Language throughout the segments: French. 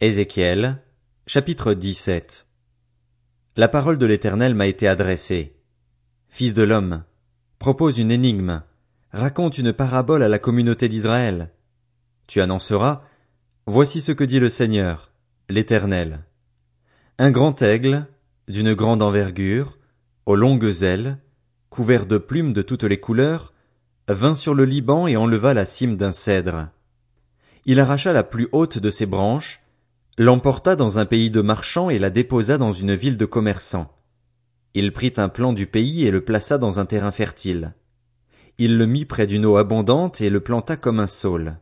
Ézéchiel, chapitre 17 La parole de l'Éternel m'a été adressée. Fils de l'homme, propose une énigme, raconte une parabole à la communauté d'Israël. Tu annonceras, Voici ce que dit le Seigneur, l'Éternel. Un grand aigle, d'une grande envergure, aux longues ailes, couvert de plumes de toutes les couleurs, vint sur le Liban et enleva la cime d'un cèdre. Il arracha la plus haute de ses branches, l'emporta dans un pays de marchands et la déposa dans une ville de commerçants. Il prit un plan du pays et le plaça dans un terrain fertile. Il le mit près d'une eau abondante et le planta comme un saule.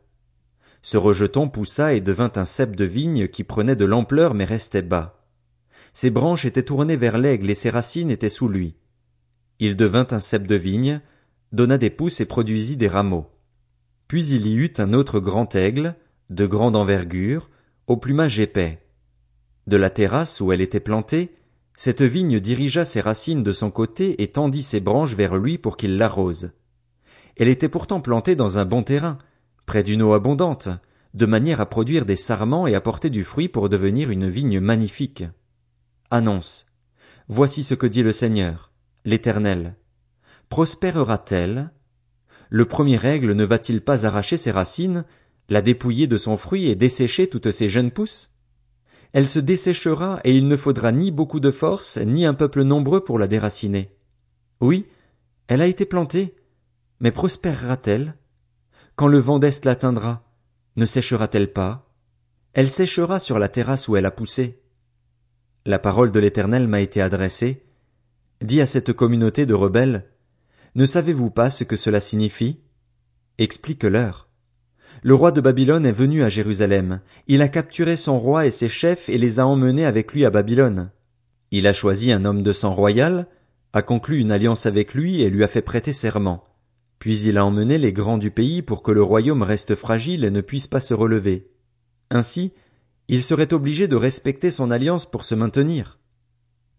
Ce rejeton poussa et devint un cep de vigne qui prenait de l'ampleur mais restait bas. Ses branches étaient tournées vers l'aigle et ses racines étaient sous lui. Il devint un cep de vigne, donna des pousses et produisit des rameaux. Puis il y eut un autre grand aigle, de grande envergure, au plumage épais. De la terrasse où elle était plantée, cette vigne dirigea ses racines de son côté et tendit ses branches vers lui pour qu'il l'arrose. Elle était pourtant plantée dans un bon terrain, près d'une eau abondante, de manière à produire des sarments et à porter du fruit pour devenir une vigne magnifique. Annonce. Voici ce que dit le Seigneur, l'Éternel. Prospérera-t-elle? Le premier aigle ne va-t-il pas arracher ses racines, la dépouiller de son fruit et dessécher toutes ses jeunes pousses? Elle se desséchera et il ne faudra ni beaucoup de force, ni un peuple nombreux pour la déraciner. Oui, elle a été plantée, mais prospérera-t-elle? Quand le vent d'Est l'atteindra, ne séchera-t-elle pas? Elle séchera sur la terrasse où elle a poussé. La parole de l'Éternel m'a été adressée. Dis à cette communauté de rebelles, ne savez-vous pas ce que cela signifie? Explique-leur. Le roi de Babylone est venu à Jérusalem. Il a capturé son roi et ses chefs et les a emmenés avec lui à Babylone. Il a choisi un homme de sang royal, a conclu une alliance avec lui et lui a fait prêter serment. Puis il a emmené les grands du pays pour que le royaume reste fragile et ne puisse pas se relever. Ainsi, il serait obligé de respecter son alliance pour se maintenir.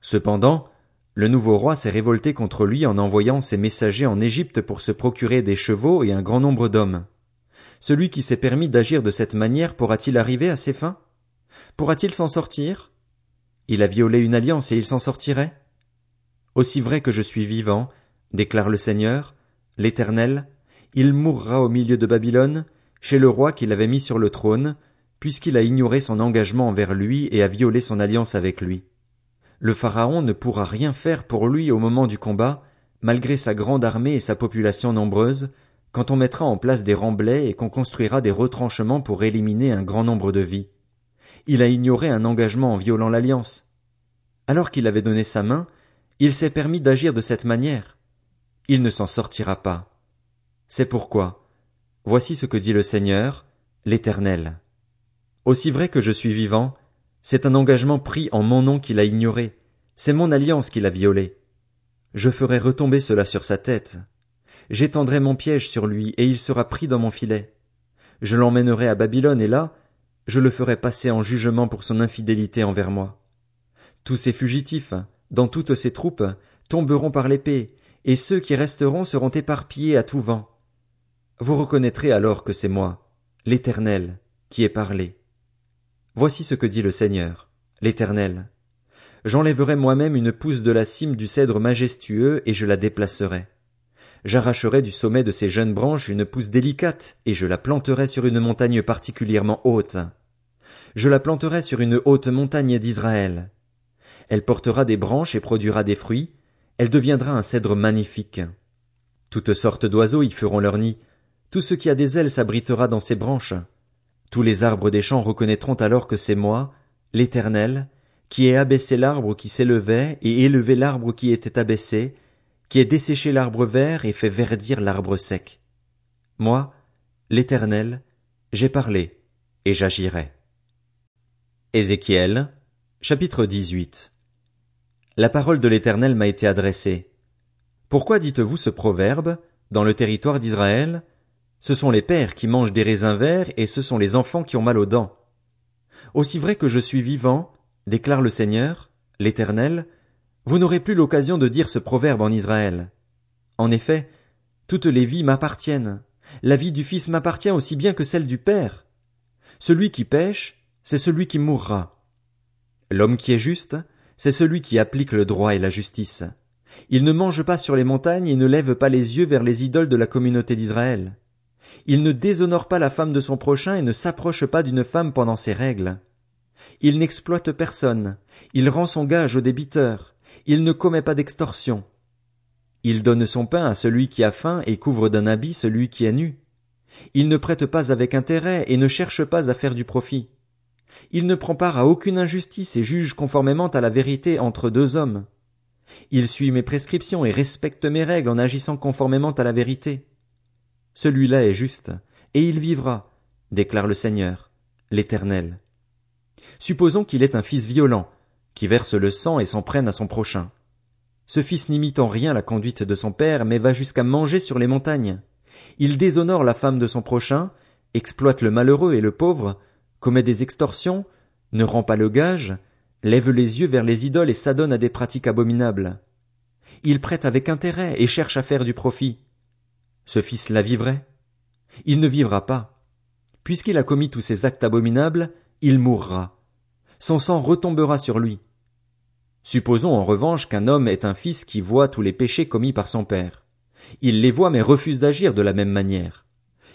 Cependant, le nouveau roi s'est révolté contre lui en envoyant ses messagers en Égypte pour se procurer des chevaux et un grand nombre d'hommes. Celui qui s'est permis d'agir de cette manière pourra-t-il arriver à ses fins? Pourra-t-il s'en sortir? Il a violé une alliance et il s'en sortirait? Aussi vrai que je suis vivant, déclare le Seigneur, l'Éternel, il mourra au milieu de Babylone, chez le roi qui l'avait mis sur le trône, puisqu'il a ignoré son engagement envers lui et a violé son alliance avec lui. Le Pharaon ne pourra rien faire pour lui au moment du combat, malgré sa grande armée et sa population nombreuse, quand on mettra en place des remblais et qu'on construira des retranchements pour éliminer un grand nombre de vies. Il a ignoré un engagement en violant l'alliance. Alors qu'il avait donné sa main, il s'est permis d'agir de cette manière. Il ne s'en sortira pas. C'est pourquoi, voici ce que dit le Seigneur, l'Éternel. Aussi vrai que je suis vivant, c'est un engagement pris en mon nom qu'il a ignoré, c'est mon alliance qu'il a violée. Je ferai retomber cela sur sa tête. J'étendrai mon piège sur lui, et il sera pris dans mon filet. Je l'emmènerai à Babylone, et là, je le ferai passer en jugement pour son infidélité envers moi. Tous ces fugitifs, dans toutes ces troupes, tomberont par l'épée, et ceux qui resteront seront éparpillés à tout vent. Vous reconnaîtrez alors que c'est moi, l'Éternel, qui ai parlé. Voici ce que dit le Seigneur, l'Éternel. J'enlèverai moi-même une pousse de la cime du cèdre majestueux et je la déplacerai j'arracherai du sommet de ces jeunes branches une pousse délicate, et je la planterai sur une montagne particulièrement haute. Je la planterai sur une haute montagne d'Israël. Elle portera des branches et produira des fruits, elle deviendra un cèdre magnifique. Toutes sortes d'oiseaux y feront leur nid, tout ce qui a des ailes s'abritera dans ses branches. Tous les arbres des champs reconnaîtront alors que c'est moi, l'Éternel, qui ai abaissé l'arbre qui s'élevait et élevé l'arbre qui était abaissé, qui ai desséché l'arbre vert et fait verdir l'arbre sec. Moi, l'Éternel, j'ai parlé, et j'agirai. Ézéchiel, chapitre 18 La parole de l'Éternel m'a été adressée. Pourquoi dites-vous ce proverbe, dans le territoire d'Israël? Ce sont les pères qui mangent des raisins verts et ce sont les enfants qui ont mal aux dents. Aussi vrai que je suis vivant, déclare le Seigneur, l'Éternel, vous n'aurez plus l'occasion de dire ce proverbe en Israël. En effet, toutes les vies m'appartiennent. La vie du Fils m'appartient aussi bien que celle du Père. Celui qui pêche, c'est celui qui mourra. L'homme qui est juste, c'est celui qui applique le droit et la justice. Il ne mange pas sur les montagnes et ne lève pas les yeux vers les idoles de la communauté d'Israël. Il ne déshonore pas la femme de son prochain et ne s'approche pas d'une femme pendant ses règles. Il n'exploite personne. Il rend son gage au débiteur. Il ne commet pas d'extorsion. Il donne son pain à celui qui a faim et couvre d'un habit celui qui est nu. Il ne prête pas avec intérêt et ne cherche pas à faire du profit. Il ne prend part à aucune injustice et juge conformément à la vérité entre deux hommes. Il suit mes prescriptions et respecte mes règles en agissant conformément à la vérité. Celui-là est juste, et il vivra, déclare le Seigneur, l'Éternel. Supposons qu'il est un fils violent, qui verse le sang et s'en prenne à son prochain. Ce fils n'imite en rien la conduite de son père, mais va jusqu'à manger sur les montagnes. Il déshonore la femme de son prochain, exploite le malheureux et le pauvre, commet des extorsions, ne rend pas le gage, lève les yeux vers les idoles et s'adonne à des pratiques abominables. Il prête avec intérêt et cherche à faire du profit. Ce fils-là vivrait? Il ne vivra pas. Puisqu'il a commis tous ces actes abominables, il mourra. Son sang retombera sur lui. Supposons en revanche qu'un homme est un fils qui voit tous les péchés commis par son père. Il les voit mais refuse d'agir de la même manière.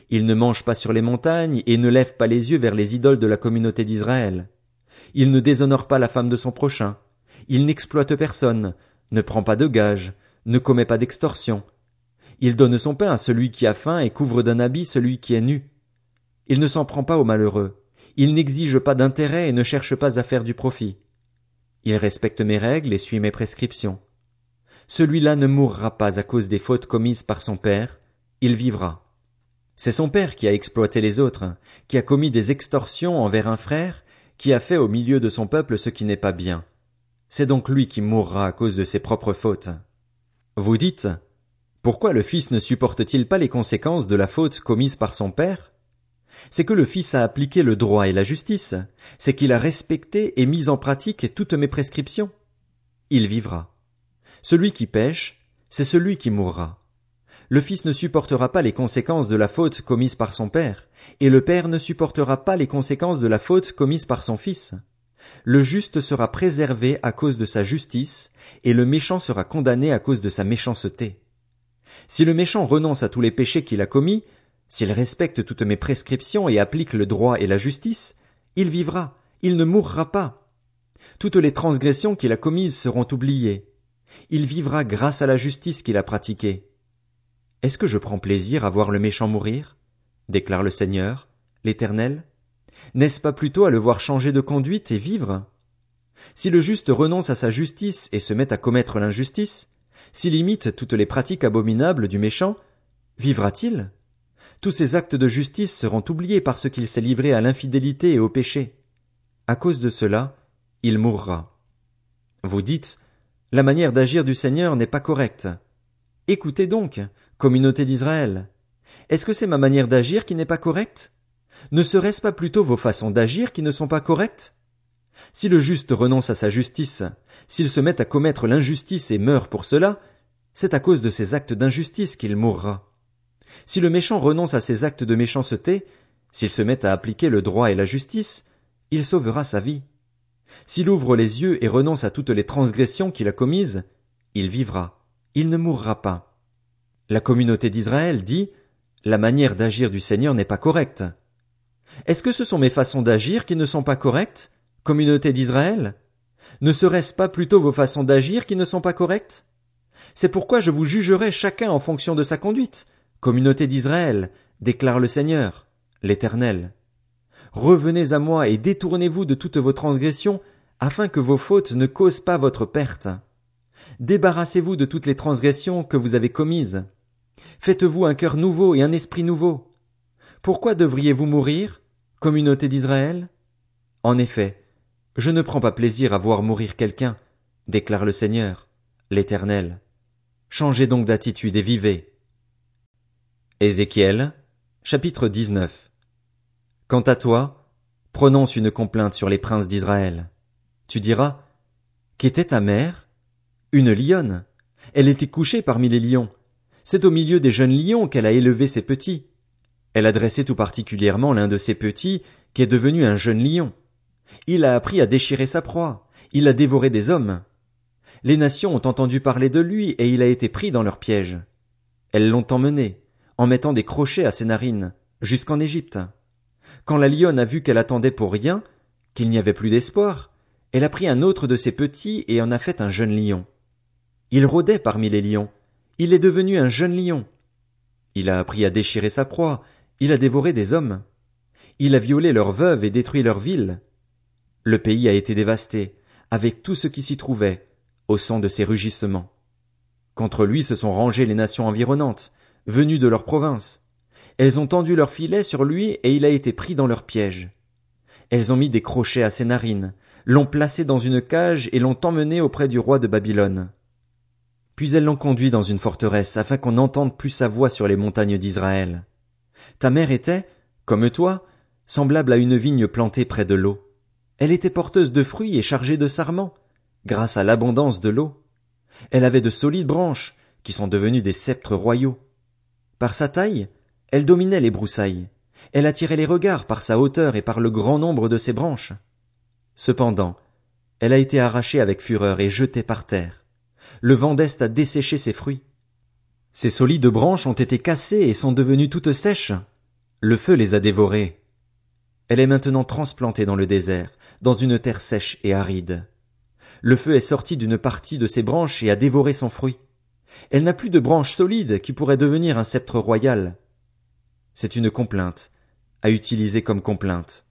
Il ne mange pas sur les montagnes et ne lève pas les yeux vers les idoles de la communauté d'Israël. Il ne déshonore pas la femme de son prochain. Il n'exploite personne, ne prend pas de gages, ne commet pas d'extorsion. Il donne son pain à celui qui a faim et couvre d'un habit celui qui est nu. Il ne s'en prend pas aux malheureux. Il n'exige pas d'intérêt et ne cherche pas à faire du profit. Il respecte mes règles et suit mes prescriptions. Celui-là ne mourra pas à cause des fautes commises par son père, il vivra. C'est son père qui a exploité les autres, qui a commis des extorsions envers un frère, qui a fait au milieu de son peuple ce qui n'est pas bien. C'est donc lui qui mourra à cause de ses propres fautes. Vous dites, pourquoi le fils ne supporte-t-il pas les conséquences de la faute commise par son père? C'est que le fils a appliqué le droit et la justice, c'est qu'il a respecté et mis en pratique toutes mes prescriptions. Il vivra. Celui qui pêche, c'est celui qui mourra. Le fils ne supportera pas les conséquences de la faute commise par son père, et le père ne supportera pas les conséquences de la faute commise par son fils. Le juste sera préservé à cause de sa justice, et le méchant sera condamné à cause de sa méchanceté. Si le méchant renonce à tous les péchés qu'il a commis, s'il respecte toutes mes prescriptions et applique le droit et la justice, il vivra, il ne mourra pas. Toutes les transgressions qu'il a commises seront oubliées. Il vivra grâce à la justice qu'il a pratiquée. Est-ce que je prends plaisir à voir le méchant mourir? déclare le Seigneur, l'Éternel. N'est-ce pas plutôt à le voir changer de conduite et vivre? Si le juste renonce à sa justice et se met à commettre l'injustice, s'il imite toutes les pratiques abominables du méchant, vivra-t-il? Tous ses actes de justice seront oubliés parce qu'il s'est livré à l'infidélité et au péché. À cause de cela, il mourra. Vous dites, la manière d'agir du Seigneur n'est pas correcte. Écoutez donc, communauté d'Israël. Est-ce que c'est ma manière d'agir qui n'est pas correcte? Ne serait-ce pas plutôt vos façons d'agir qui ne sont pas correctes? Si le juste renonce à sa justice, s'il se met à commettre l'injustice et meurt pour cela, c'est à cause de ses actes d'injustice qu'il mourra. Si le méchant renonce à ses actes de méchanceté, s'il se met à appliquer le droit et la justice, il sauvera sa vie. S'il ouvre les yeux et renonce à toutes les transgressions qu'il a commises, il vivra, il ne mourra pas. La communauté d'Israël dit La manière d'agir du Seigneur n'est pas correcte. Est-ce que ce sont mes façons d'agir qui ne sont pas correctes, communauté d'Israël? Ne serait-ce pas plutôt vos façons d'agir qui ne sont pas correctes? C'est pourquoi je vous jugerai chacun en fonction de sa conduite, communauté d'Israël, déclare le Seigneur, l'Éternel. Revenez à moi et détournez-vous de toutes vos transgressions, afin que vos fautes ne causent pas votre perte. Débarrassez-vous de toutes les transgressions que vous avez commises. Faites-vous un cœur nouveau et un esprit nouveau. Pourquoi devriez-vous mourir, communauté d'Israël? En effet, je ne prends pas plaisir à voir mourir quelqu'un, déclare le Seigneur, l'Éternel. Changez donc d'attitude et vivez. Ézéchiel, chapitre 19. Quant à toi, prononce une complainte sur les princes d'Israël. Tu diras, qu'était ta mère? Une lionne. Elle était couchée parmi les lions. C'est au milieu des jeunes lions qu'elle a élevé ses petits. Elle a dressé tout particulièrement l'un de ses petits, qui est devenu un jeune lion. Il a appris à déchirer sa proie. Il a dévoré des hommes. Les nations ont entendu parler de lui et il a été pris dans leur piège. Elles l'ont emmené, en mettant des crochets à ses narines, jusqu'en Égypte. Quand la lionne a vu qu'elle attendait pour rien, qu'il n'y avait plus d'espoir, elle a pris un autre de ses petits et en a fait un jeune lion. Il rôdait parmi les lions. Il est devenu un jeune lion. Il a appris à déchirer sa proie. Il a dévoré des hommes. Il a violé leurs veuves et détruit leurs villes. Le pays a été dévasté, avec tout ce qui s'y trouvait, au son de ses rugissements. Contre lui se sont rangées les nations environnantes, venues de leur province. Elles ont tendu leurs filets sur lui et il a été pris dans leur piège. Elles ont mis des crochets à ses narines, l'ont placé dans une cage et l'ont emmené auprès du roi de Babylone. Puis elles l'ont conduit dans une forteresse afin qu'on n'entende plus sa voix sur les montagnes d'Israël. Ta mère était, comme toi, semblable à une vigne plantée près de l'eau. Elle était porteuse de fruits et chargée de sarments, grâce à l'abondance de l'eau. Elle avait de solides branches, qui sont devenues des sceptres royaux. Par sa taille, elle dominait les broussailles. Elle attirait les regards par sa hauteur et par le grand nombre de ses branches. Cependant, elle a été arrachée avec fureur et jetée par terre. Le vent d'Est a desséché ses fruits. Ses solides branches ont été cassées et sont devenues toutes sèches. Le feu les a dévorées. Elle est maintenant transplantée dans le désert, dans une terre sèche et aride. Le feu est sorti d'une partie de ses branches et a dévoré son fruit. Elle n'a plus de branches solides qui pourraient devenir un sceptre royal. C'est une complainte, à utiliser comme complainte.